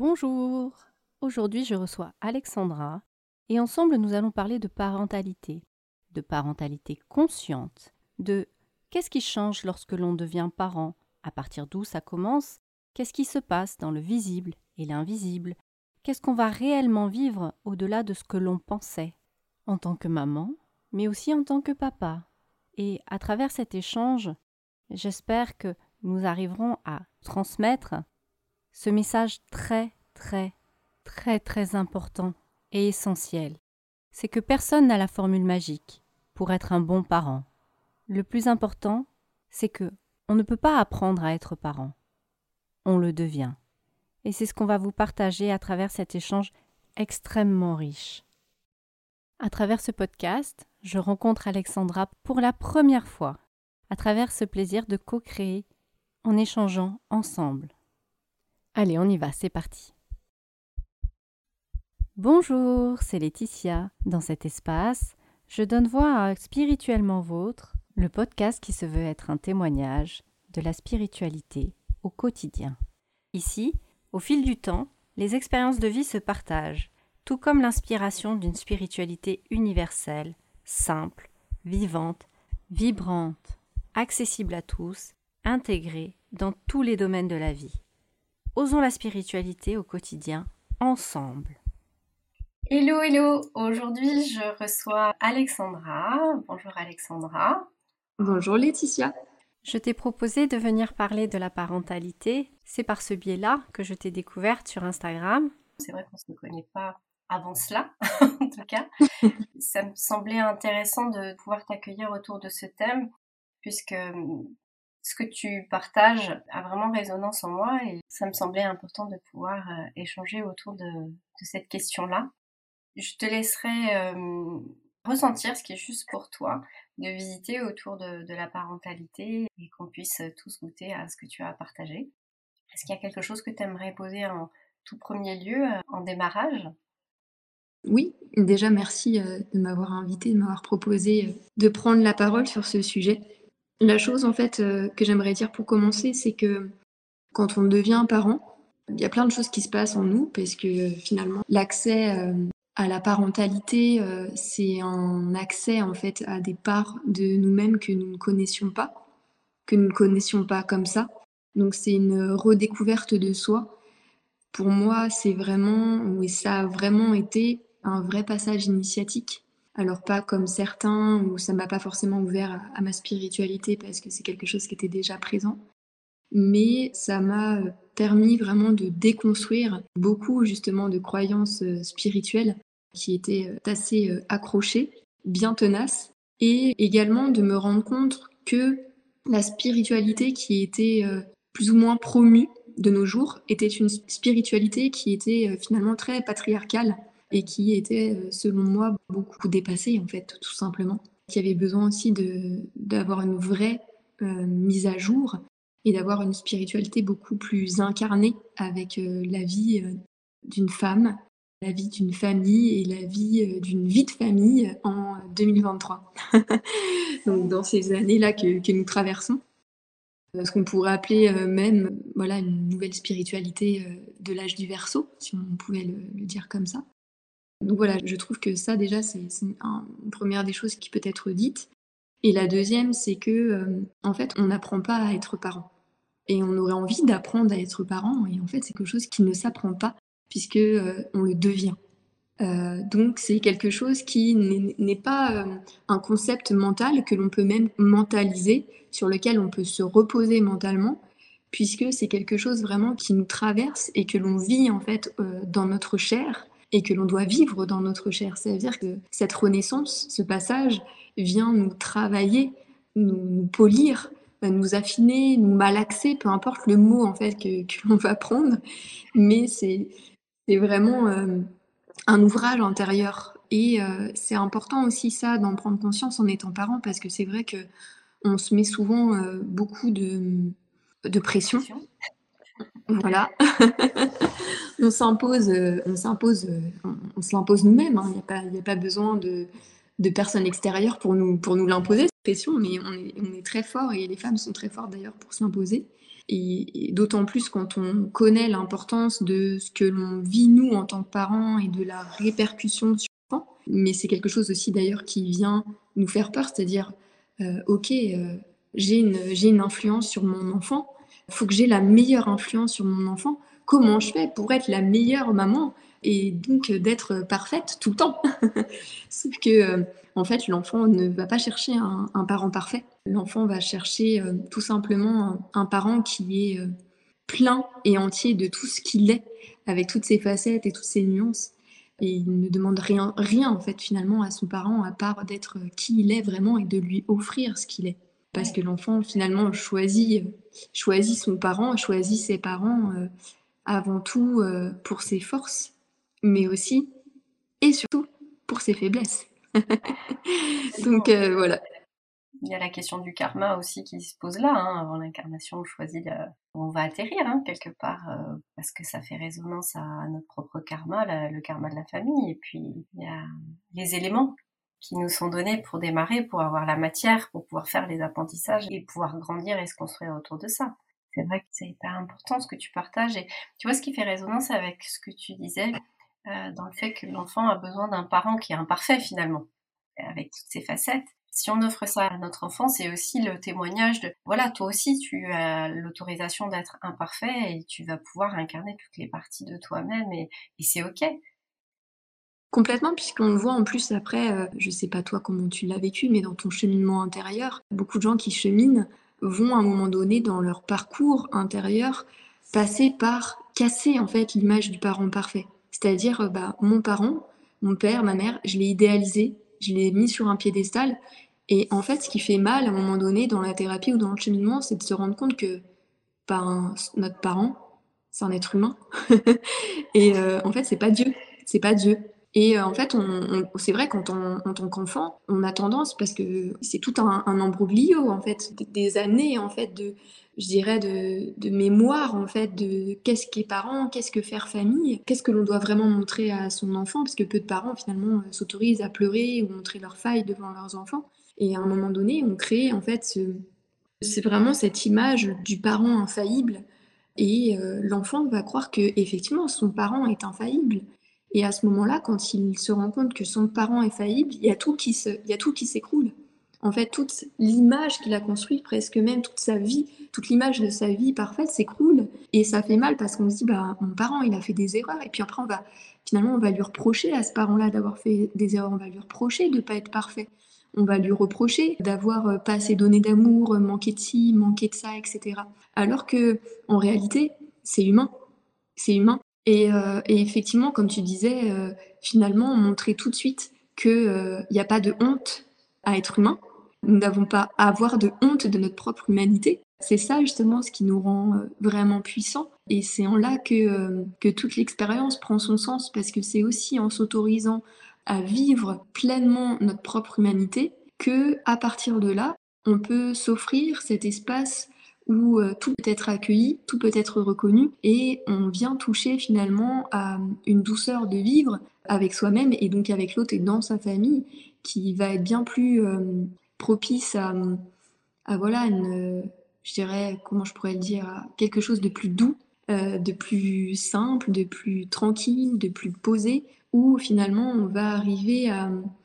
Bonjour Aujourd'hui je reçois Alexandra et ensemble nous allons parler de parentalité, de parentalité consciente, de qu'est-ce qui change lorsque l'on devient parent, à partir d'où ça commence, qu'est-ce qui se passe dans le visible et l'invisible, qu'est-ce qu'on va réellement vivre au-delà de ce que l'on pensait, en tant que maman, mais aussi en tant que papa. Et à travers cet échange, j'espère que nous arriverons à transmettre ce message très, très, très, très important et essentiel. C'est que personne n'a la formule magique pour être un bon parent. Le plus important, c'est que on ne peut pas apprendre à être parent. On le devient. Et c'est ce qu'on va vous partager à travers cet échange extrêmement riche. À travers ce podcast, je rencontre Alexandra pour la première fois, à travers ce plaisir de co-créer en échangeant ensemble. Allez, on y va, c'est parti. Bonjour, c'est Laetitia. Dans cet espace, je donne voix à Spirituellement Vôtre, le podcast qui se veut être un témoignage de la spiritualité au quotidien. Ici, au fil du temps, les expériences de vie se partagent, tout comme l'inspiration d'une spiritualité universelle, simple, vivante, vibrante, accessible à tous, intégrée dans tous les domaines de la vie. Osons la spiritualité au quotidien ensemble. Hello, hello Aujourd'hui, je reçois Alexandra. Bonjour Alexandra. Bonjour Laetitia. Je t'ai proposé de venir parler de la parentalité. C'est par ce biais-là que je t'ai découverte sur Instagram. C'est vrai qu'on ne se connaît pas avant cela, en tout cas. Ça me semblait intéressant de pouvoir t'accueillir autour de ce thème, puisque ce que tu partages a vraiment résonance en moi et ça me semblait important de pouvoir euh, échanger autour de, cette question-là. Je te laisserai euh, ressentir ce qui est juste pour toi, de visiter autour de, la parentalité et qu'on puisse tous goûter à ce que tu as partagé. Est-ce qu'il y a quelque chose que tu aimerais poser en tout premier lieu, euh, en démarrage? Oui, déjà merci de m'avoir invité, de m'avoir proposé de prendre la parole sur ce sujet. La chose en fait euh, que j'aimerais dire pour commencer, c'est que quand on devient parent, il y a plein de choses qui se passent en nous parce que finalement l'accès euh, à la parentalité, euh, c'est un accès en fait à des parts de nous-mêmes que nous ne connaissions pas, que nous ne connaissions pas comme ça. Donc c'est une redécouverte de soi. Pour moi, c'est vraiment, oui, ça a vraiment été un vrai passage initiatique alors pas comme certains où ça m'a pas forcément ouvert à, ma spiritualité parce que c'est quelque chose qui était déjà présent, mais ça m'a euh, permis vraiment de déconstruire beaucoup justement de croyances euh, spirituelles qui étaient euh, assez accrochées, bien tenaces, et également de me rendre compte que la spiritualité qui était plus ou moins promue de nos jours était une spiritualité qui était finalement très patriarcale et qui était, euh, selon moi, beaucoup dépassé, en fait, tout simplement. Qui avait besoin aussi d'avoir une vraie euh, mise à jour et d'avoir une spiritualité beaucoup plus incarnée avec euh, la vie d'une femme, la vie d'une famille et la vie d'une vie de famille en 2023. Donc dans ces années-là que, nous traversons, ce qu'on pourrait appeler même voilà une nouvelle spiritualité de l'âge du Verseau, si on pouvait le dire comme ça. Donc voilà, je trouve que ça déjà, c'est une première des choses qui peut être dite. Et la deuxième, c'est que euh, en fait, on n'apprend pas à être parent. Et on aurait envie d'apprendre à être parent, et en fait, c'est quelque chose qui ne s'apprend pas, puisque euh, on le devient. Euh, donc c'est quelque chose qui n'est pas un concept mental que l'on peut même mentaliser, sur lequel on peut se reposer mentalement, puisque c'est quelque chose vraiment qui nous traverse et que l'on vit en fait dans notre chair et que l'on doit vivre dans notre chair. C'est-à-dire que cette renaissance, ce passage, vient nous travailler, nous, polir, nous affiner, nous malaxer, peu importe le mot en fait que, l'on va prendre, mais c'est vraiment euh, un ouvrage intérieur. Et euh, c'est important aussi ça d'en prendre conscience en étant parent, parce que c'est vrai que on se met souvent euh, beaucoup de pression. Voilà. on s'impose, euh, on s'impose, euh, on, se l'impose nous-mêmes. Hein. Il n'y a, pas besoin de, personnes extérieures pour nous, pour nous l'imposer, cette pression, mais on est, très fort et les femmes sont très fortes d'ailleurs pour s'imposer. Et, d'autant plus quand on connaît l'importance de ce que l'on vit nous en tant que parents et de la répercussion sur l'enfant. Mais c'est quelque chose aussi d'ailleurs qui vient nous faire peur, c'est-à-dire, euh, ok, j'ai une, influence sur mon enfant, faut que j'ai la meilleure influence sur mon enfant. Comment je fais pour être la meilleure maman et donc d'être parfaite tout le temps? Sauf que, euh, en fait, l'enfant ne va pas chercher un, parent parfait. L'enfant va chercher euh, tout simplement un, parent qui est euh, plein et entier de tout ce qu'il est, avec toutes ses facettes et toutes ses nuances. Et il ne demande rien, rien en fait finalement à son parent à part d'être qui il est vraiment et de lui offrir ce qu'il est. Parce que l'enfant finalement choisit, choisit son parent, choisit ses parents euh, avant tout pour ses forces, mais aussi et surtout pour ses faiblesses. Donc voilà. Il y a la question du karma aussi qui se pose là. Hein. Avant l'incarnation, on choisit on va atterrir hein, quelque part euh, parce que ça fait résonance à notre propre karma, le karma de la famille. Et puis il y a les éléments qui nous sont donnés pour démarrer, pour avoir la matière, pour pouvoir faire les apprentissages et pouvoir grandir et se construire autour de ça. C'est vrai que c'est hyper important ce que tu partages. Et tu vois ce qui fait résonance avec ce que tu disais euh, dans le fait que l'enfant a besoin d'un parent qui est imparfait finalement, avec toutes ses facettes si on offre ça à notre enfant, c'est aussi le témoignage de voilà, toi aussi tu as l'autorisation d'être imparfait et tu vas pouvoir incarner toutes les parties de toi-même et, c'est ok. Complètement, puisqu'on le voit en plus après, euh, je sais pas toi comment tu l'as vécu, mais dans ton cheminement intérieur, beaucoup de gens qui cheminent vont à un moment donné dans leur parcours intérieur passer par casser en fait l'image du parent parfait. C'est-à-dire, euh, bah, mon parent, mon père, ma mère, je l'ai idéalisé, je l'ai mis sur un piédestal. Et en fait, ce qui fait mal à un moment donné dans la thérapie ou dans le cheminement, c'est de se rendre compte que ben, notre parent, c'est un être humain. et euh, en fait, c'est pas Dieu. C'est pas Dieu. Et euh, en fait, on, c'est vrai quand on, en tant qu'enfant, on a tendance parce que c'est tout un, un, embroglio en fait, des années en fait de, je dirais de, de mémoire en fait de qu'est-ce qu'est parent, qu'est-ce que faire famille, qu'est-ce que l'on doit vraiment montrer à son enfant, parce que peu de parents finalement euh, s'autorisent à pleurer ou montrer leurs failles devant leurs enfants. Et à un moment donné, on crée en fait ce, c'est vraiment cette image du parent infaillible et euh, l'enfant va croire que effectivement son parent est infaillible et à ce moment-là, quand il se rend compte que son parent est faillible, il y a tout qui s'écroule. En fait, toute l'image qu'il a construite, presque même toute sa vie, toute l'image de sa vie parfaite s'écroule. Et ça fait mal parce qu'on se dit, bah, mon parent, il a fait des erreurs. Et puis après, on va, finalement, on va lui reprocher à ce parent-là d'avoir fait des erreurs. On va lui reprocher de ne pas être parfait. On va lui reprocher d'avoir euh, pas assez donné d'amour, manqué de ci, manqué de ça, etc. Alors que, en réalité, c'est humain. C'est humain. Euh, et, effectivement, comme tu disais, euh, finalement, montrer tout de suite qu'il n'y euh, a pas de honte à être humain. Nous n'avons pas à avoir de honte de notre propre humanité. C'est ça justement ce qui nous rend vraiment puissants. Et c'est en là que, que toute l'expérience prend son sens, parce que c'est aussi en s'autorisant à vivre pleinement notre propre humanité que, à partir de là, on peut s'offrir cet espace où euh, tout peut être accueilli, tout peut être reconnu et on vient toucher finalement à une douceur de vivre avec soi-même et donc avec l'autre et dans sa famille qui va être bien plus euh, propice à, voilà je dirais comment je pourrais le dire, à quelque chose de plus doux, euh, de plus simple, de plus tranquille, de plus posé où finalement on va arriver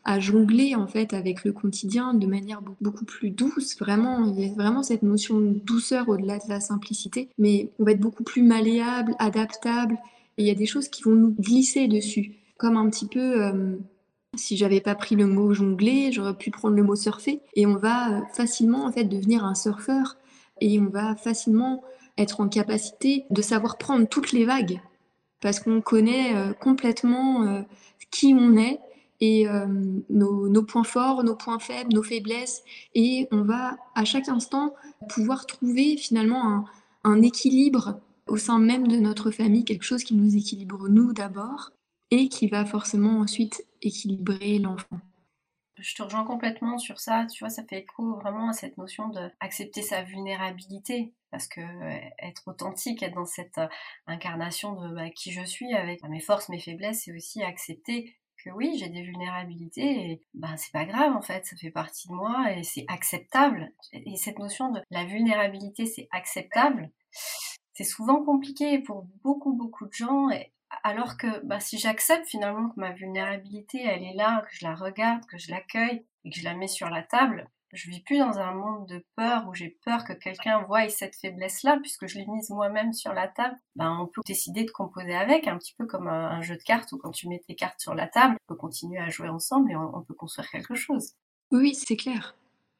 à, jongler en fait avec le quotidien de manière beaucoup plus douce. Vraiment, il y a vraiment cette notion de douceur au-delà de la simplicité, mais on va être beaucoup plus malléable, adaptable, et il y a des choses qui vont nous glisser dessus, comme un petit peu. Euh, si j'avais pas pris le mot jongler, j'aurais pu prendre le mot surfer, et on va euh, facilement en fait devenir un surfeur, et on va facilement être en capacité de savoir prendre toutes les vagues parce qu'on connaît euh, complètement euh, qui on est et euh, nos, points forts, nos points faibles, nos faiblesses, et on va à chaque instant pouvoir trouver finalement un, équilibre au sein même de notre famille, quelque chose qui nous équilibre nous d'abord, et qui va forcément ensuite équilibrer l'enfant. Je te rejoins complètement sur ça, tu vois, ça fait écho vraiment à cette notion d'accepter sa vulnérabilité parce que euh, être authentique, être dans cette euh, incarnation de bah, qui je suis avec mes forces, mes faiblesses, c'est aussi accepter que oui, j'ai des vulnérabilités et ben c'est pas grave en fait, ça fait partie de moi et c'est acceptable. Et cette notion de la vulnérabilité, c'est acceptable, c'est souvent compliqué pour beaucoup, beaucoup de gens. Alors que bah, si j'accepte finalement que ma vulnérabilité, elle est là, que je la regarde, que je l'accueille et que je la mets sur la table, je vis plus dans un monde de peur où j'ai peur que quelqu'un voie cette faiblesse-là, puisque je l'ai mise moi-même sur la table. Ben, on peut décider de composer avec, un petit peu comme un, jeu de cartes où quand tu mets tes cartes sur la table, on peut continuer à jouer ensemble et on, peut construire quelque chose. Oui, c'est clair.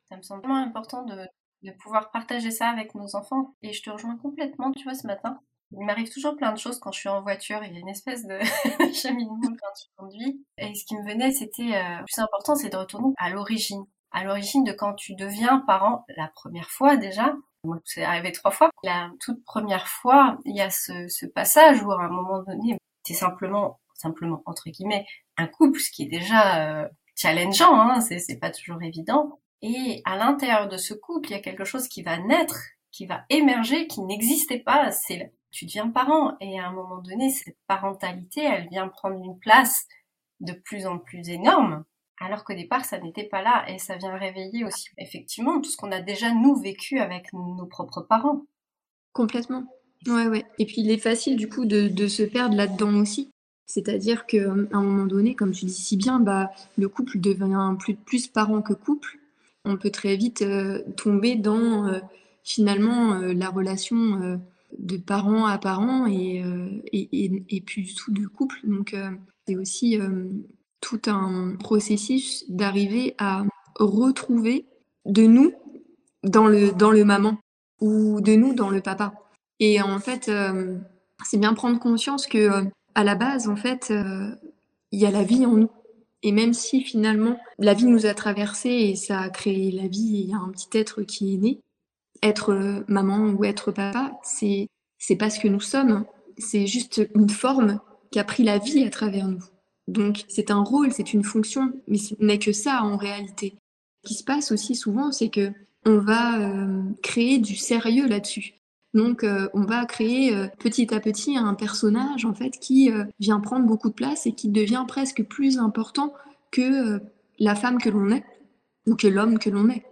Ça me semble vraiment important de, de pouvoir partager ça avec nos enfants. Et je te rejoins complètement, tu vois, ce matin. Il m'arrive toujours plein de choses quand je suis en voiture. Il y a une espèce de cheminement quand tu conduis. Et ce qui me venait, c'était euh, le plus important, c'est de retourner à l'origine à l'origine de quand tu deviens parent la première fois déjà. Moi, c'est arrivé trois fois. La toute première fois, il y a ce, passage où à un moment donné, c'est simplement, simplement entre guillemets, un couple, ce qui est déjà euh, challengeant, hein, c'est pas toujours évident. Et à l'intérieur de ce couple, il y a quelque chose qui va naître, qui va émerger, qui n'existait pas. C'est tu deviens parent et à un moment donné, cette parentalité, elle vient prendre une place de plus en plus énorme alors qu'au départ ça n'était pas là et ça vient réveiller aussi effectivement tout ce qu'on a déjà nous vécu avec nos propres parents. Complètement. Ouais ouais. Et puis il est facile du coup de, se perdre là-dedans aussi. C'est-à-dire qu'à un moment donné, comme tu dis si bien, bah, le couple devient plus, plus parent que couple. On peut très vite euh, tomber dans euh, finalement euh, la relation de parent à parent et, et, et, plus du tout de couple. Donc c'est aussi tout un processus d'arriver à retrouver de nous dans le, dans le maman ou de nous dans le papa. Et en fait, euh, c'est bien prendre conscience que euh, à la base, en fait, euh, il y a la vie en nous. Et même si finalement la vie nous a traversé et ça a créé la vie, il y a un petit être qui est né, être maman ou être papa, c'est c'est pas ce que nous sommes. C'est juste une forme qui a pris la vie à travers nous. Donc c'est un rôle, c'est une fonction, mais ce n'est que ça en réalité. Ce qui se passe aussi souvent, c'est que on va euh, créer du sérieux là-dessus. Donc euh, on va créer euh, petit à petit un personnage en fait qui vient prendre beaucoup de place et qui devient presque plus important que la femme que l'on est ou que l'homme que l'on est.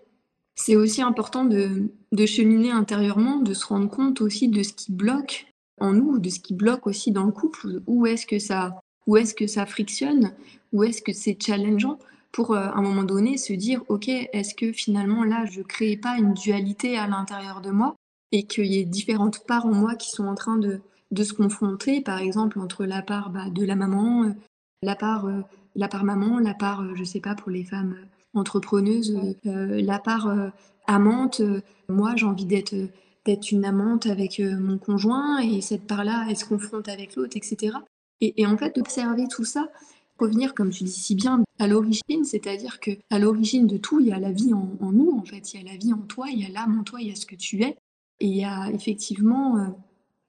C'est aussi important de, cheminer intérieurement, de se rendre compte aussi de ce qui bloque en nous, de ce qui bloque aussi dans le couple, où est-ce que ça où est-ce que ça frictionne? Où est-ce que c'est challengeant? Pour euh, à un moment donné se dire ok est-ce que finalement là je crée pas une dualité à l'intérieur de moi et qu'il y ait différentes parts en moi qui sont en train de, de se confronter? Par exemple entre la part bah, de la maman euh, la part euh, la part maman la part je sais pas pour les femmes entrepreneuses la part amante moi j'ai envie d'être d'être une amante avec mon conjoint et cette part là elle se confronte avec l'autre etc et, en fait, d'observer tout ça, revenir, comme tu dis si bien, à l'origine, c'est-à-dire que à l'origine de tout, il y a la vie en, nous, en fait, il y a la vie en toi, il y a l'âme en toi, il y a ce que tu es, et il y a effectivement euh,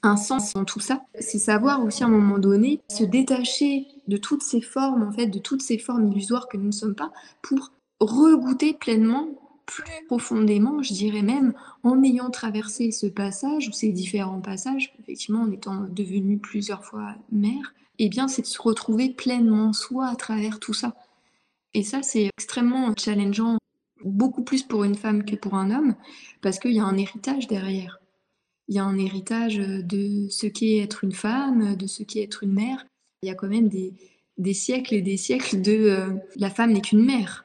un sens en tout ça. C'est savoir aussi à un moment donné se détacher de toutes ces formes, en fait, de toutes ces formes illusoires que nous ne sommes pas, pour regoûter pleinement plus profondément, je dirais même, en ayant traversé ce passage ou ces différents passages, effectivement en étant devenue plusieurs fois mère, eh bien, c'est de se retrouver pleinement soi à travers tout ça. Et ça, c'est extrêmement challengeant, beaucoup plus pour une femme que pour un homme, parce qu'il y a un héritage derrière. Il y a un héritage de ce qu'est être une femme, de ce qu'est être une mère. Il y a quand même des, siècles et des siècles de euh, la femme n'est qu'une mère.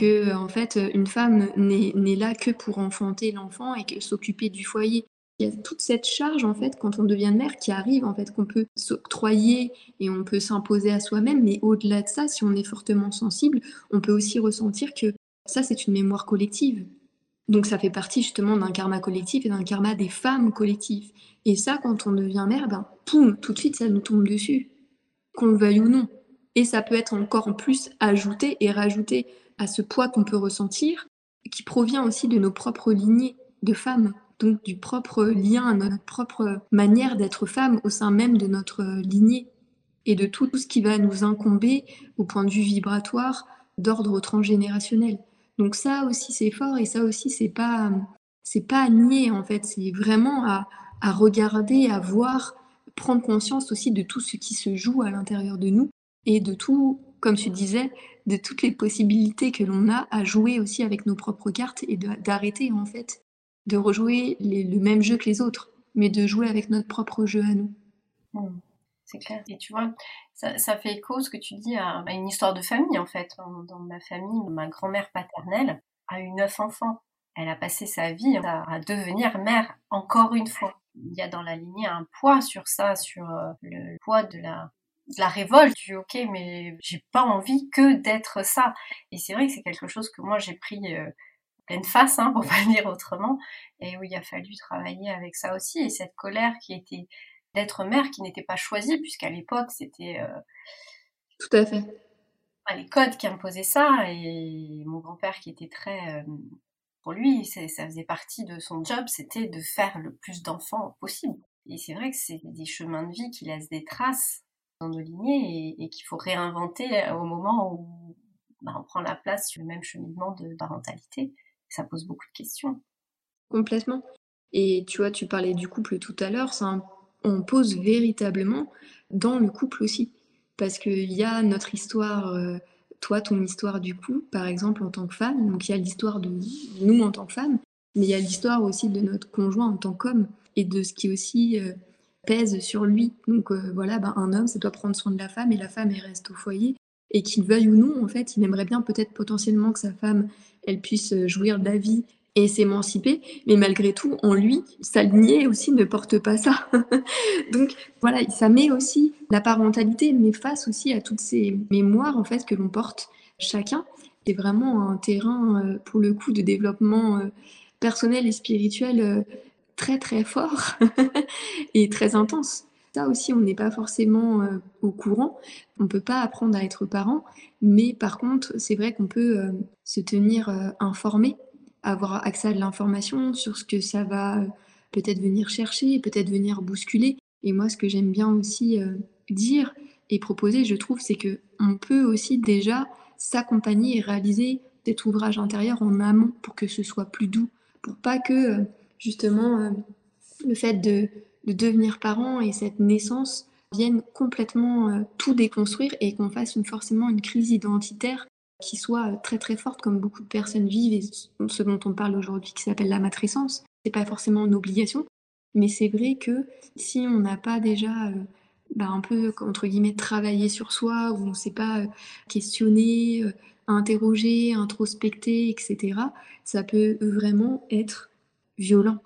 Que, en fait, une femme n'est là que pour enfanter l'enfant et s'occuper du foyer. Il y a toute cette charge, en fait, quand on devient mère, qui arrive, en fait, qu'on peut s'octroyer et on peut s'imposer à soi-même. Mais au-delà de ça, si on est fortement sensible, on peut aussi ressentir que ça, c'est une mémoire collective. Donc ça fait partie justement d'un karma collectif et d'un karma des femmes collectives. Et ça, quand on devient mère, ben, tout de suite, ça nous tombe dessus, qu'on le veuille ou non. Et ça peut être encore en plus ajouté et rajouté à ce poids qu'on peut ressentir, qui provient aussi de nos propres lignées de femmes donc du propre lien notre propre manière d'être femme au sein même de notre lignée. Et de tout ce qui va nous incomber au point de vue vibratoire d'ordre transgénérationnel. Donc ça aussi c'est fort et ça aussi c'est pas c'est pas à nier en fait, c'est vraiment à regarder, à voir, prendre conscience aussi de tout ce qui se joue à l'intérieur de nous et de tout, comme tu disais, de toutes les possibilités que l'on a à jouer aussi avec nos propres cartes et d'arrêter en fait de rejouer le même jeu que les autres. mais de jouer avec notre propre jeu à nous. Mmh. C'est clair. Et tu vois, ça, fait écho ce que tu dis à, une histoire de famille en fait. Dans ma famille, ma grand-mère paternelle a eu neuf enfants. Elle a passé sa vie à, devenir mère encore une fois. Il y a dans la lignée un poids sur ça, sur euh, le poids de la la révolte du ok mais j'ai pas envie que d'être ça. Et c'est vrai que c'est quelque chose que moi j'ai pris euh, pleine face hein, pour pas le dire autrement et où il a fallu travailler avec ça aussi. Et cette colère qui était d'être mère qui n'était pas choisie puisqu'à l'époque c'était euh, tout à fait. les codes qui imposaient ça. Et mon grand-père qui était très euh, pour lui ça faisait partie de son job c'était de faire le plus d'enfants possible. Et c'est vrai que c'est des chemins de vie qui laissent des traces lignées et, qu'il faut réinventer au moment où bah, on prend la place sur le même cheminement de parentalité. Ça pose beaucoup de questions. Complètement. Et tu vois, tu parlais du couple tout à l'heure, ça on pose véritablement dans le couple aussi. Parce qu'il y a notre histoire, euh, toi, ton histoire du coup, par exemple, en tant que femme. Donc il y a l'histoire de nous en tant que femme, mais il y a l'histoire aussi de notre conjoint en tant qu'homme et de ce qui aussi euh, sur lui. Donc euh, voilà, ben, un homme, ça doit prendre soin de la femme et la femme, elle reste au foyer. Et qu'il veuille ou non, en fait, il aimerait bien peut-être potentiellement que sa femme, elle puisse euh, jouir de la vie et s'émanciper, mais malgré tout, en lui, sa lignée aussi ne porte pas ça. Donc voilà, ça met aussi la parentalité, mais face aussi à toutes ces mémoires en fait que l'on porte chacun. C'est vraiment un terrain euh, pour le coup de développement personnel et spirituel très très fort et très intense. Ça aussi, on n'est pas forcément euh, au courant. On peut pas apprendre à être parent, mais par contre, c'est vrai qu'on peut euh, se tenir euh, informé, avoir accès à de l'information sur ce que ça va peut-être venir chercher, peut-être venir bousculer. Et moi, ce que j'aime bien aussi dire et proposer, je trouve, c'est que on peut aussi déjà s'accompagner et réaliser cet ouvrage intérieur en amont pour que ce soit plus doux, pour pas que justement euh, le fait de, devenir parent et cette naissance viennent complètement euh, tout déconstruire et qu'on fasse forcément une crise identitaire qui soit euh, très très forte comme beaucoup de personnes vivent et ce dont on parle aujourd'hui qui s'appelle la matrescence. C'est pas forcément une obligation, mais c'est vrai que si on n'a pas déjà bah, un peu entre guillemets travaillé sur soi, ou on ne sait pas questionner, interroger, introspecter, etc., ça peut vraiment être violent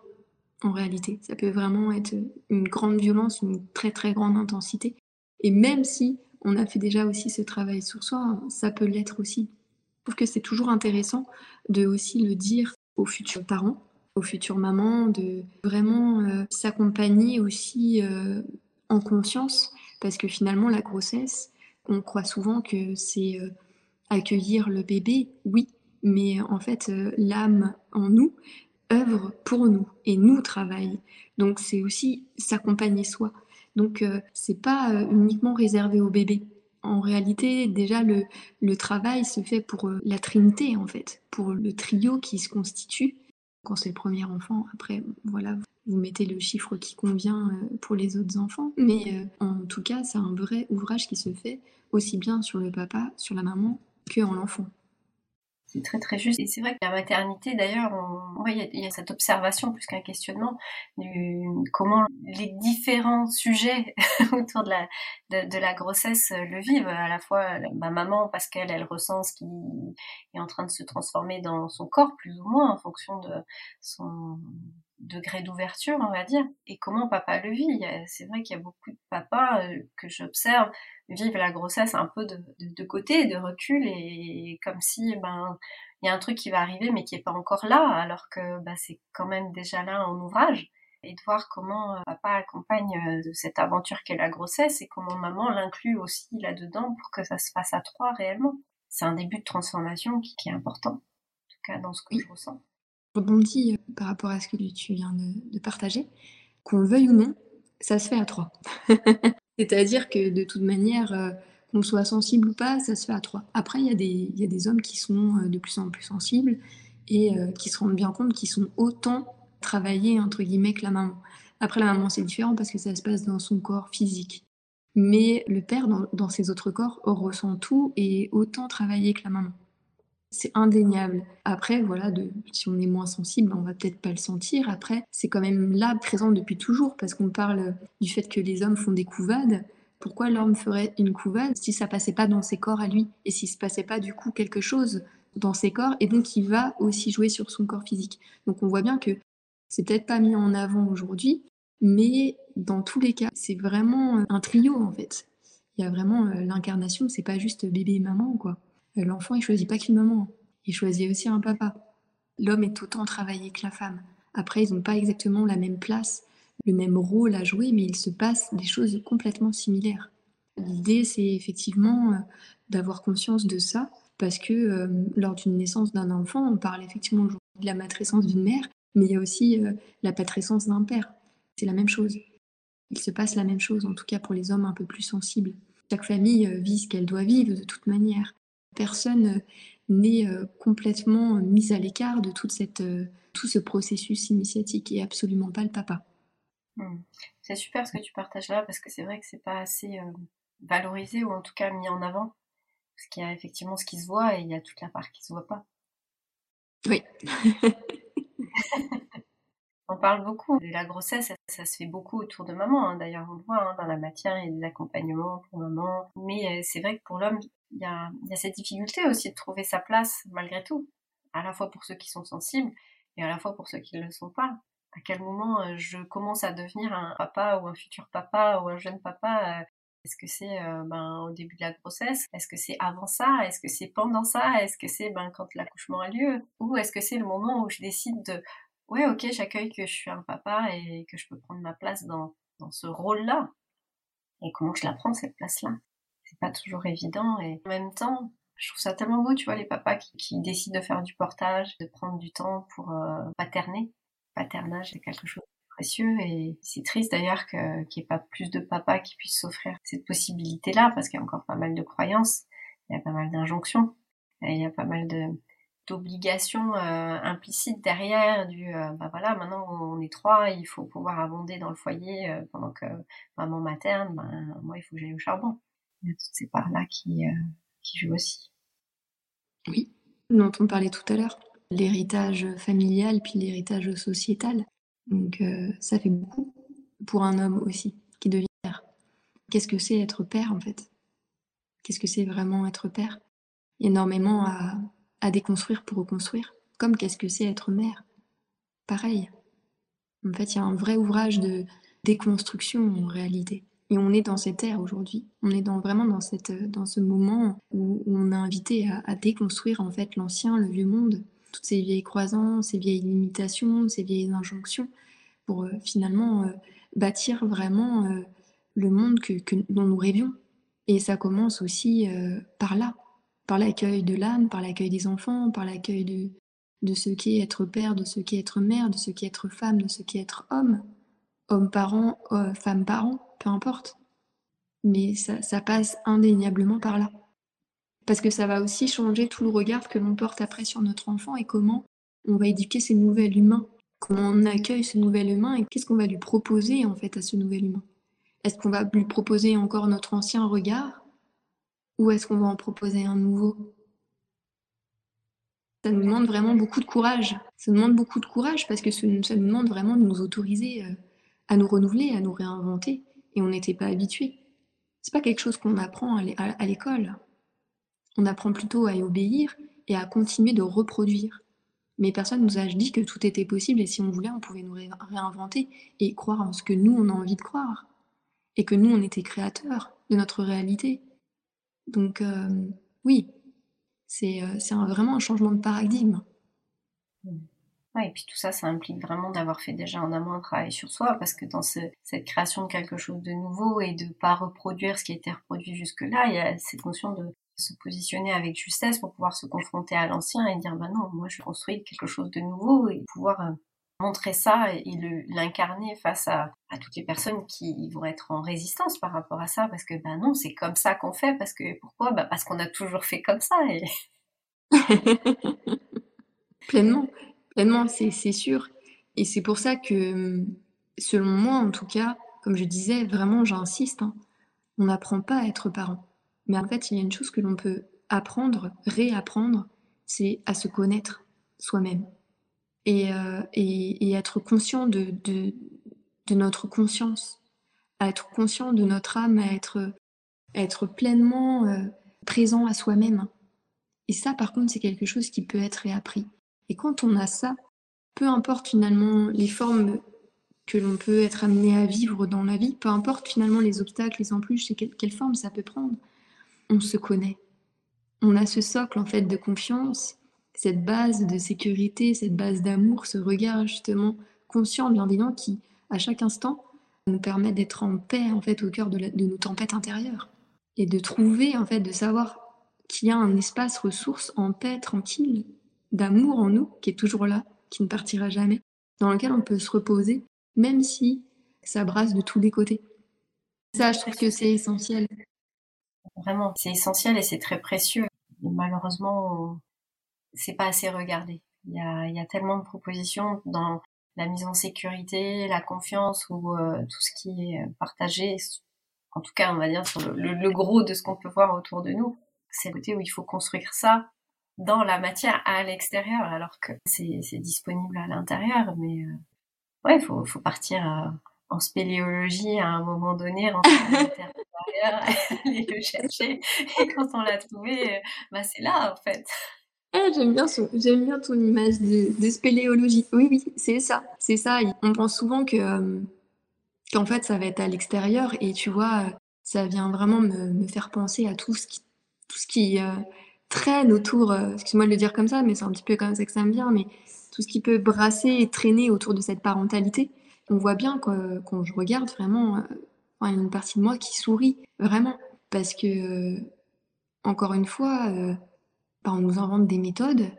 en réalité. Ça peut vraiment être une grande violence, une très très grande intensité. Et même si on a fait déjà aussi ce travail sur soi, ça peut l'être aussi. Je trouve que c'est toujours intéressant de aussi le dire aux futurs parents, aux futures mamans, de vraiment euh, s'accompagner aussi euh, en conscience, parce que finalement la grossesse, on croit souvent que c'est euh, accueillir le bébé, oui, mais en fait l'âme en nous, œuvre pour nous et nous travaille. Donc c'est aussi s'accompagner soi. Donc euh, c'est pas euh, uniquement réservé au bébé. En réalité, déjà le, travail se fait pour euh, la trinité en fait, pour le trio qui se constitue quand c'est le premier enfant. Après, voilà, vous mettez le chiffre qui convient pour les autres enfants. Mais en tout cas, c'est un vrai ouvrage qui se fait aussi bien sur le papa, sur la maman, que en l'enfant. C'est très très juste. Et c'est vrai que la maternité, d'ailleurs, il y, a cette observation plus qu'un questionnement du comment les différents sujets autour de la, de, la grossesse le vivent. À la fois ma maman, parce qu'elle elle ressent ce qui est en train de se transformer dans son corps, plus ou moins, en fonction de son degré d'ouverture, on va dire, et comment papa le vit? C'est vrai qu'il y a beaucoup de papas euh, que j'observe vivent la grossesse un peu de, de, côté, de recul, et comme si ben il y a un truc qui va arriver mais qui est pas encore là, alors que ben, c'est quand même déjà là en ouvrage. Et de voir comment euh, papa accompagne euh, de cette aventure qu'est la grossesse et comment maman l'inclut aussi là-dedans pour que ça se fasse à trois réellement. C'est un début de transformation qui, est important, en tout cas dans ce que je ressens. Rebondis euh, par rapport à ce que tu viens de, partager. Qu'on le veuille ou non, ça se fait à trois. C'est-à-dire que de toute manière, euh, qu'on soit sensible ou pas, ça se fait à trois. Après, il y, a des, hommes qui sont euh, de plus en plus sensibles et qui se rendent bien compte qu'ils sont autant travaillés, entre guillemets, que la maman. Après, la maman, c'est différent parce que ça se passe dans son corps physique. Mais le père, dans, dans ses autres corps, ressent tout et autant travaillé que la maman. C'est indéniable. Après, voilà, si on est moins sensible, on va peut-être pas le sentir. Après, c'est quand même là, présent depuis toujours, parce qu'on parle du fait que les hommes font des couvades. Pourquoi l'homme ferait une couvade si ça passait pas dans ses corps à lui et s'il se passait pas du coup quelque chose dans ses corps et donc il va aussi jouer sur son corps physique. Donc on voit bien que c'est peut-être pas mis en avant aujourd'hui, mais dans tous les cas, c'est vraiment un trio en fait. Il y a vraiment euh, l'incarnation, c'est pas juste bébé et maman quoi. Euh, l'enfant il choisit pas qu'une maman, il choisit aussi un papa. L'homme est autant travaillé que la femme. Après, ils n'ont pas exactement la même place le même rôle à jouer, mais il se passe des choses complètement similaires. L'idée, c'est effectivement euh, d'avoir conscience de ça, parce que euh, lors d'une naissance d'un enfant, on parle effectivement de la matrescence d'une mère, mais il y a aussi la patrescence d'un père. C'est la même chose. Il se passe la même chose, en tout cas pour les hommes un peu plus sensibles. Chaque famille vit ce qu'elle doit vivre de toute manière. Personne n'est complètement mise à l'écart de toute cette, tout ce processus initiatique et absolument pas le papa. Mmh. C'est super ce que tu partages là parce que c'est vrai que c'est pas assez euh, valorisé ou en tout cas mis en avant. Parce qu'il y a effectivement ce qui se voit et il y a toute la part qui se voit pas. Oui. on parle beaucoup de la grossesse, ça, se fait beaucoup autour de maman. Hein. D'ailleurs, on le voit hein, dans la matière, il y a des accompagnements pour maman. Mais euh, c'est vrai que pour l'homme, il y a, cette difficulté aussi de trouver sa place malgré tout. À la fois pour ceux qui sont sensibles et à la fois pour ceux qui ne le sont pas. À quel moment euh, je commence à devenir un papa ou un futur papa ou un jeune papa euh, est-ce que c'est euh, ben, au début de la grossesse? Est-ce que c'est avant ça? Est-ce que c'est pendant ça? Est-ce que c'est ben, quand l'accouchement a lieu? Ou est-ce que c'est le moment où je décide de ouais ok j'accueille que je suis un papa et que je peux prendre ma place dans, dans ce rôle-là? Et comment je la prends cette place-là? Pas toujours évident et en même temps je trouve ça tellement beau, tu vois, les papas qui, décident de faire du portage, de prendre du temps pour paterner. Paternage c'est quelque chose de précieux et c'est triste d'ailleurs qu'il n'y ait pas plus de papas qui puissent s'offrir cette possibilité-là parce qu'il y a encore pas mal de croyances, il y a pas mal d'injonctions, il y a pas mal de d'obligations euh, implicites derrière du euh, bah voilà maintenant on est trois il faut pouvoir abonder dans le foyer euh, pendant que maman materne ben, moi il faut que j'aille au charbon il y a toutes ces parts là qui qui jouent aussi oui dont on parlait tout à l'heure l'héritage familial puis l'héritage sociétal. Donc euh, ça fait beaucoup pour un homme aussi qui devient père. Qu'est-ce que c'est être père en fait? Qu'est-ce que c'est vraiment être père? Énormément à, à déconstruire pour reconstruire. Comme qu'est-ce que c'est être mère? Pareil. En fait, il y a un vrai ouvrage de déconstruction en réalité. Et on est dans cette ère aujourd'hui. On est dans, vraiment dans, dans ce moment où, on a invité à, déconstruire en fait l'ancien, le vieux monde, toutes ces vieilles croyances, ces vieilles limitations, ces vieilles injonctions, pour euh, finalement euh, bâtir vraiment euh, le monde que, dont nous rêvions. Et ça commence aussi par là, par l'accueil de l'âme, par l'accueil des enfants, par l'accueil de, de ce qu'est être père, de ce qu'est être mère, de ce qu'est être femme, de ce qu'est être homme, homme-parent, femme-parent, peu importe. Mais ça, passe indéniablement par là parce que ça va aussi changer tout le regard que l'on porte après sur notre enfant et comment on va éduquer ce nouvel humain, comment on accueille ce nouvel humain et qu'est-ce qu'on va lui proposer en fait à ce nouvel humain? Est-ce qu'on va lui proposer encore notre ancien regard? Ou est-ce qu'on va en proposer un nouveau? Ça nous demande vraiment beaucoup de courage. Ça nous demande beaucoup de courage parce que ça nous demande vraiment de nous autoriser euh, à nous renouveler, à nous réinventer et on n'était pas habitués. C'est pas quelque chose qu'on apprend à l'école. On apprend plutôt à y obéir et à continuer de reproduire. Mais personne nous a dit que tout était possible et si on voulait, on pouvait nous réinventer et croire en ce que nous, on a envie de croire. Et que nous, on était créateurs de notre réalité. Donc euh, oui, c'est euh, vraiment un changement de paradigme. Ouais, et puis tout ça, ça implique vraiment d'avoir fait déjà en amont un travail sur soi, parce que dans cette création de quelque chose de nouveau et de pas reproduire ce qui a été reproduit jusque-là, il y a cette notion de se positionner avec justesse pour pouvoir se confronter à l'ancien et dire bah non moi je construis quelque chose de nouveau et pouvoir euh, montrer ça et, l'incarner face à, toutes les personnes qui vont être en résistance par rapport à ça parce que bah non c'est comme ça qu'on fait parce que pourquoi? Bah parce qu'on a toujours fait comme ça et pleinement pleinement c'est sûr et c'est pour ça que selon moi en tout cas comme je disais vraiment j'insiste hein, on n'apprend pas à être parent mais en fait, il y a une chose que l'on peut apprendre, réapprendre, c'est à se connaître soi-même et, euh, être conscient de, notre conscience, à être conscient de notre âme, à être, pleinement euh, présent à soi-même. Et ça, par contre, c'est quelque chose qui peut être réappris. Et quand on a ça, peu importe finalement les formes que l'on peut être amené à vivre dans la vie, peu importe finalement les obstacles, les embûches et quelle, quelle forme ça peut prendre, on se connaît. On a ce socle en fait de confiance, cette base de sécurité, cette base d'amour, ce regard justement conscient, bienveillant qui, à chaque instant, nous permet d'être en paix en fait au cœur de, de nos tempêtes intérieures et de trouver en fait, de savoir qu'il y a un espace ressource en paix, tranquille, d'amour en nous qui est toujours là, qui ne partira jamais, dans lequel on peut se reposer, même si ça brasse de tous les côtés. Ça, je trouve que c'est essentiel. Vraiment, c'est essentiel et c'est très précieux. Et malheureusement, c'est pas assez regardé. Il y, a, il y a tellement de propositions dans la mise en sécurité, la confiance ou euh, tout ce qui est partagé. En tout cas, on va dire sur le, le, gros de ce qu'on peut voir autour de nous. C'est le côté où il faut construire ça dans la matière à l'extérieur, alors que c'est disponible à l'intérieur. Mais euh, ouais, il faut, partir euh, en spéléologie à un moment donné, rentrer aller le chercher. Et quand on l'a trouvé, bah c'est là en fait. Eh, j'aime bien, ton image de, spéléologie. Oui, oui, c'est ça, c'est ça. On pense souvent que euh, qu'en fait ça va être à l'extérieur et tu vois, ça vient vraiment me, faire penser à tout ce qui, tout ce qui euh, traîne autour. Euh, excuse-moi de le dire comme ça, mais c'est un petit peu comme ça que ça me vient. Mais tout ce qui peut brasser et traîner autour de cette parentalité, on voit bien que, quand je regarde vraiment, il y a une partie de moi qui sourit vraiment parce que encore une fois bah, on nous invente des méthodes,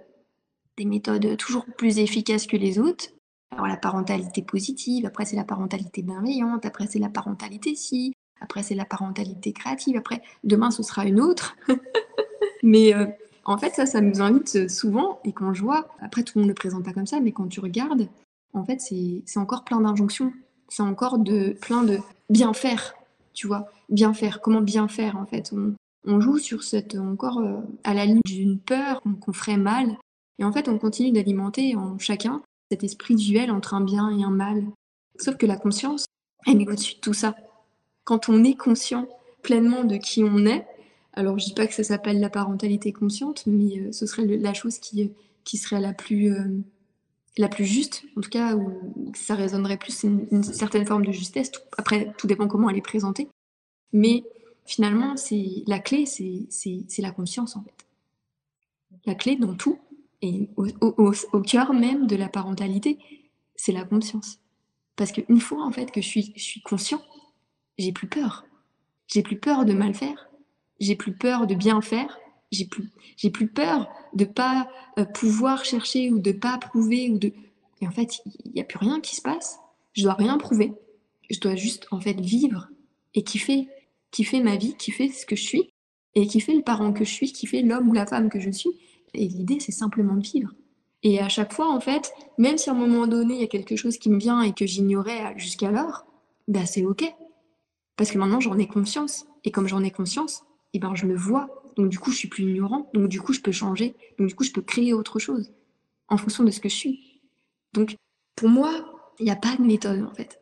des méthodes toujours plus efficaces que les autres. Alors la parentalité positive, après c'est la parentalité bienveillante, après c'est la parentalité si, après c'est la parentalité créative, après demain ce sera une autre. mais euh, en fait ça, ça nous invite souvent et quand je vois, après tout le monde ne le présente pas comme ça, mais quand tu regardes, en fait c'est encore plein d'injonctions, c'est encore de plein de bien faire, tu vois, bien faire, comment bien faire en fait? On joue sur cette encore euh, à la ligne d'une peur qu'on ferait mal. Et en fait, on continue d'alimenter en chacun cet esprit duel entre un bien et un mal. Sauf que la conscience, elle est au-dessus de tout ça. Quand on est conscient pleinement de qui on est, alors je dis pas que ça s'appelle la parentalité consciente, mais euh, ce serait la chose qui, qui serait la plus, euh, la plus juste, en tout cas, où ça résonnerait plus une, une certaine forme de justesse. Après, tout dépend comment elle est présentée. Mais finalement, c'est la clé, c'est la conscience en fait. La clé dans tout et au cœur même de la parentalité, c'est la conscience. Parce qu'une fois en fait que je suis, je suis conscient, j'ai plus peur. J'ai plus peur de mal faire. J'ai plus peur de bien faire. J'ai plus, j'ai plus peur de pas euh, pouvoir chercher ou de pas prouver ou de. Et en fait, il n'y a plus rien qui se passe. Je dois rien prouver. Je dois juste en fait vivre et kiffer fait ma vie, fait ce que je suis, et fait le parent que je suis, fait l'homme ou la femme que je suis. Et l'idée, c'est simplement de vivre. Et à chaque fois, en fait, même si à un moment donné, il y a quelque chose qui me vient et que j'ignorais jusqu'alors, bah c'est ok. Parce que maintenant, j'en ai conscience. Et comme j'en ai conscience, et eh ben, je le vois. Donc du coup, je suis plus ignorant. Donc du coup, je peux changer. Donc du coup, je peux créer autre chose en fonction de ce que je suis. Donc pour moi, il n'y a pas de méthode en fait.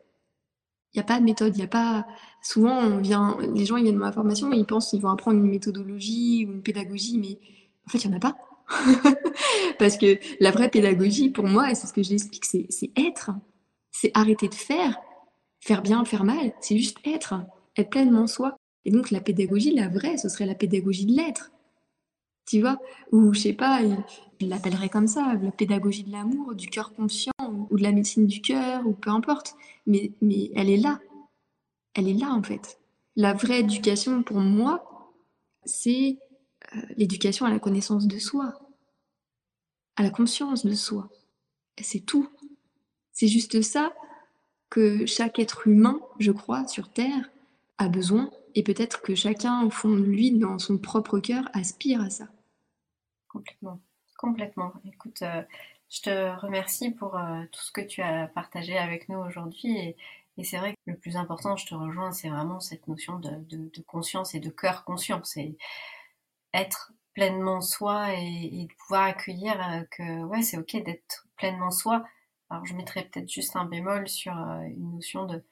Il n'y a pas de méthode, il n'y a pas. Souvent, on vient, les gens viennent dans ma formation et ils pensent qu'ils vont apprendre une méthodologie ou une pédagogie, mais en fait, il n'y en a pas. Parce que la vraie pédagogie, pour moi, et c'est ce que j'explique, c'est, c'est être. C'est arrêter de faire, faire bien, faire mal. C'est juste être, être pleinement soi. Et donc, la pédagogie, la vraie, ce serait la pédagogie de l'être. Tu vois? Ou, je sais pas, il l'appellerait comme ça, la pédagogie de l'amour, du cœur conscient, ou de la médecine du cœur, ou peu importe. Mais, mais elle est là. Elle est là, en fait. La vraie éducation, pour moi, c'est euh, l'éducation à la connaissance de soi, à la conscience de soi. C'est tout. C'est juste ça que chaque être humain, je crois, sur Terre, a besoin, et peut-être que chacun, au fond de lui, dans son propre cœur, aspire à ça. Complètement. Complètement. Écoute, euh, je te remercie pour euh, tout ce que tu as partagé avec nous aujourd'hui. Et, c'est vrai que le plus important, je te rejoins, c'est vraiment cette notion de, conscience et de cœur conscient. C'est être pleinement soi et, de pouvoir accueillir que ouais c'est ok d'être pleinement soi. Alors je mettrais peut-être juste un bémol sur une notion de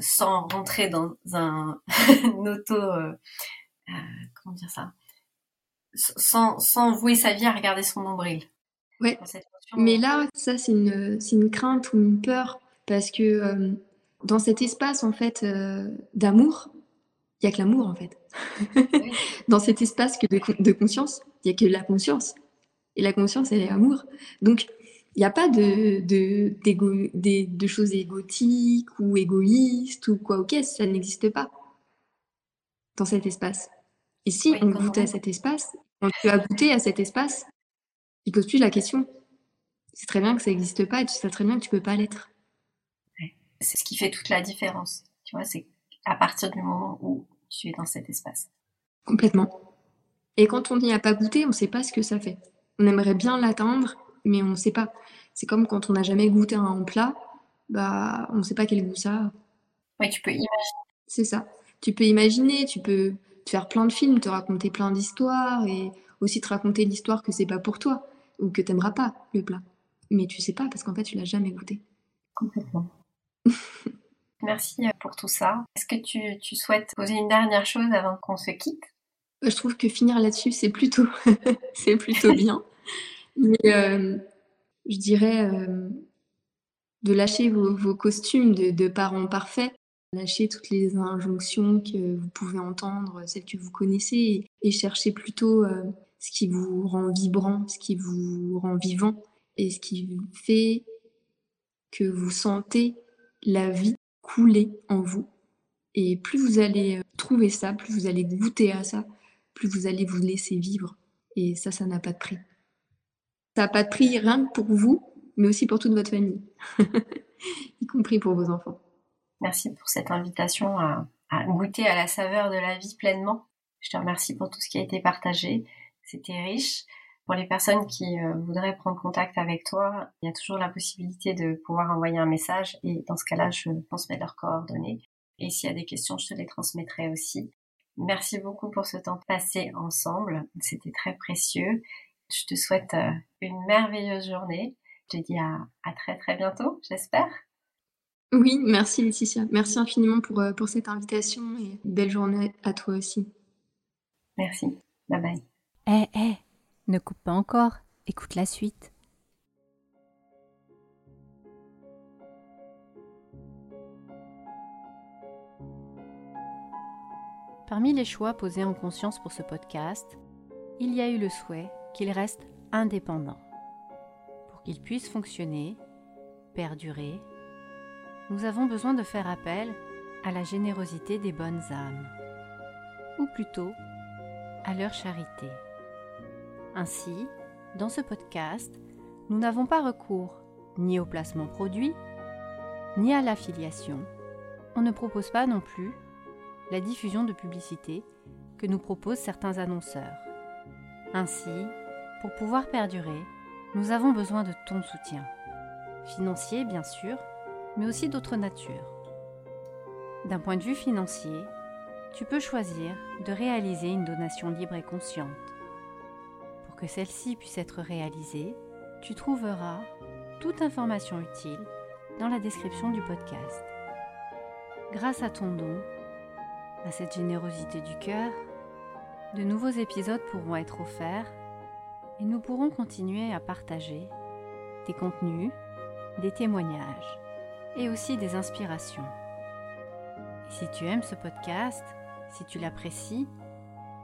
sans rentrer dans un auto comment dire ça? Sans, sans vouer sa vie à regarder son nombril. Ouais. Mais là, ça, c'est une, une crainte ou une peur parce que euh, dans cet espace, en fait, euh, d'amour, il n'y a que l'amour, en fait. dans cet espace que de, de conscience, il n'y a que la conscience. Et la conscience, elle est amour. Donc, n'y a pas de, de, de, de, choses égotiques ou égoïstes ou quoi, ok, ça n'existe pas dans cet espace. Et si on goûte à cet espace, quand tu as goûté à cet espace, il pose plus la question. C'est très bien que ça n'existe pas et tu sais très bien que tu peux pas l'être. C'est ce qui fait toute la différence. Tu vois, c'est à partir du moment où tu es dans cet espace. Complètement. Et quand on n'y a pas goûté, on ne sait pas ce que ça fait. On aimerait bien l'atteindre, mais on ne sait pas. C'est comme quand on n'a jamais goûté un plat, bah, on ne sait pas quel goût ça a. Oui, tu peux imaginer. C'est ça. Tu peux imaginer, tu peux te faire plein de films, te raconter plein d'histoires et aussi te raconter l'histoire que c'est pas pour toi ou que t'aimeras pas le plat. Mais tu sais pas parce qu'en fait tu l'as jamais goûté. Complètement. Merci euh, pour tout ça. Est-ce que tu, tu, souhaites poser une dernière chose avant qu'on se quitte? Je trouve que finir là-dessus c'est plutôt c'est plutôt bien. Mais euh, je dirais euh, de lâcher vos, costumes de, parents parfaits, lâcher toutes les injonctions que vous pouvez entendre, celles que vous connaissez, et, chercher plutôt ce qui vous rend vibrant, ce qui vous rend vivant et ce qui fait que vous sentez la vie couler en vous. Et plus vous allez euh, trouver ça, plus vous allez goûter à ça, plus vous allez vous laisser vivre. Et ça, ça n'a pas de prix. Ça n'a pas de prix rien que pour vous, mais aussi pour toute votre famille, y compris pour vos enfants. Merci pour cette invitation à, goûter à la saveur de la vie pleinement. Je te remercie pour tout ce qui a été partagé c'était riche. Pour les personnes qui euh, voudraient prendre contact avec toi, il y a toujours la possibilité de pouvoir envoyer un message et dans ce cas-là, je transmets leurs coordonnées. Et s'il y a des questions, je te les transmettrai aussi. Merci beaucoup pour ce temps passé ensemble. C'était très précieux. Je te souhaite euh, une merveilleuse journée. Je te dis à, à très très bientôt, j'espère. Oui, merci Laetitia. Merci infiniment pour, euh, pour cette invitation et belle journée à toi aussi. Merci. Bye bye. Hé, hé, ne coupe pas encore, écoute la suite. Parmi les choix posés en conscience pour ce podcast, il y a eu le souhait qu'il reste indépendant. Pour qu'il puisse fonctionner, perdurer, nous avons besoin de faire appel à la générosité des bonnes âmes, ou plutôt à leur charité. Ainsi, dans ce podcast, nous n'avons pas recours ni au placement produit, ni à l'affiliation. On ne propose pas non plus la diffusion de publicité que nous proposent certains annonceurs. Ainsi, pour pouvoir perdurer, nous avons besoin de ton soutien. Financier, bien sûr, mais aussi d'autres natures. D'un point de vue financier, tu peux choisir de réaliser une donation libre et consciente que celle-ci puisse être réalisée, tu trouveras toute information utile dans la description du podcast. Grâce à ton don, à cette générosité du cœur, de nouveaux épisodes pourront être offerts et nous pourrons continuer à partager des contenus, des témoignages et aussi des inspirations. Et si tu aimes ce podcast, si tu l'apprécies,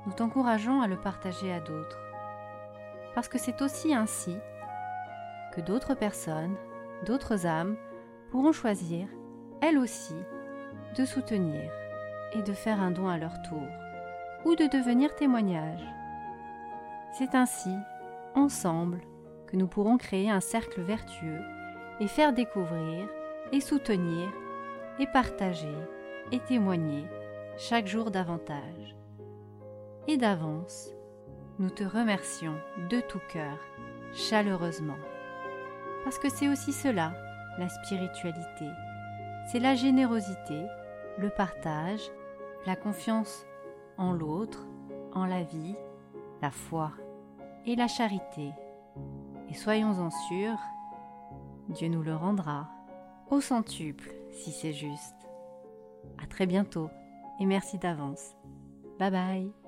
nous t'encourageons à le partager à d'autres parce que c'est aussi ainsi que d'autres personnes, d'autres âmes pourront choisir, elles aussi, de soutenir et de faire un don à leur tour, ou de devenir témoignage. C'est ainsi, ensemble, que nous pourrons créer un cercle vertueux et faire découvrir et soutenir et partager et témoigner chaque jour davantage. Et d'avance, nous te remercions de tout cœur, chaleureusement. Parce que c'est aussi cela, la spiritualité. C'est la générosité, le partage, la confiance en l'autre, en la vie, la foi et la charité. Et soyons-en sûrs, Dieu nous le rendra au centuple si c'est juste. À très bientôt et merci d'avance. Bye bye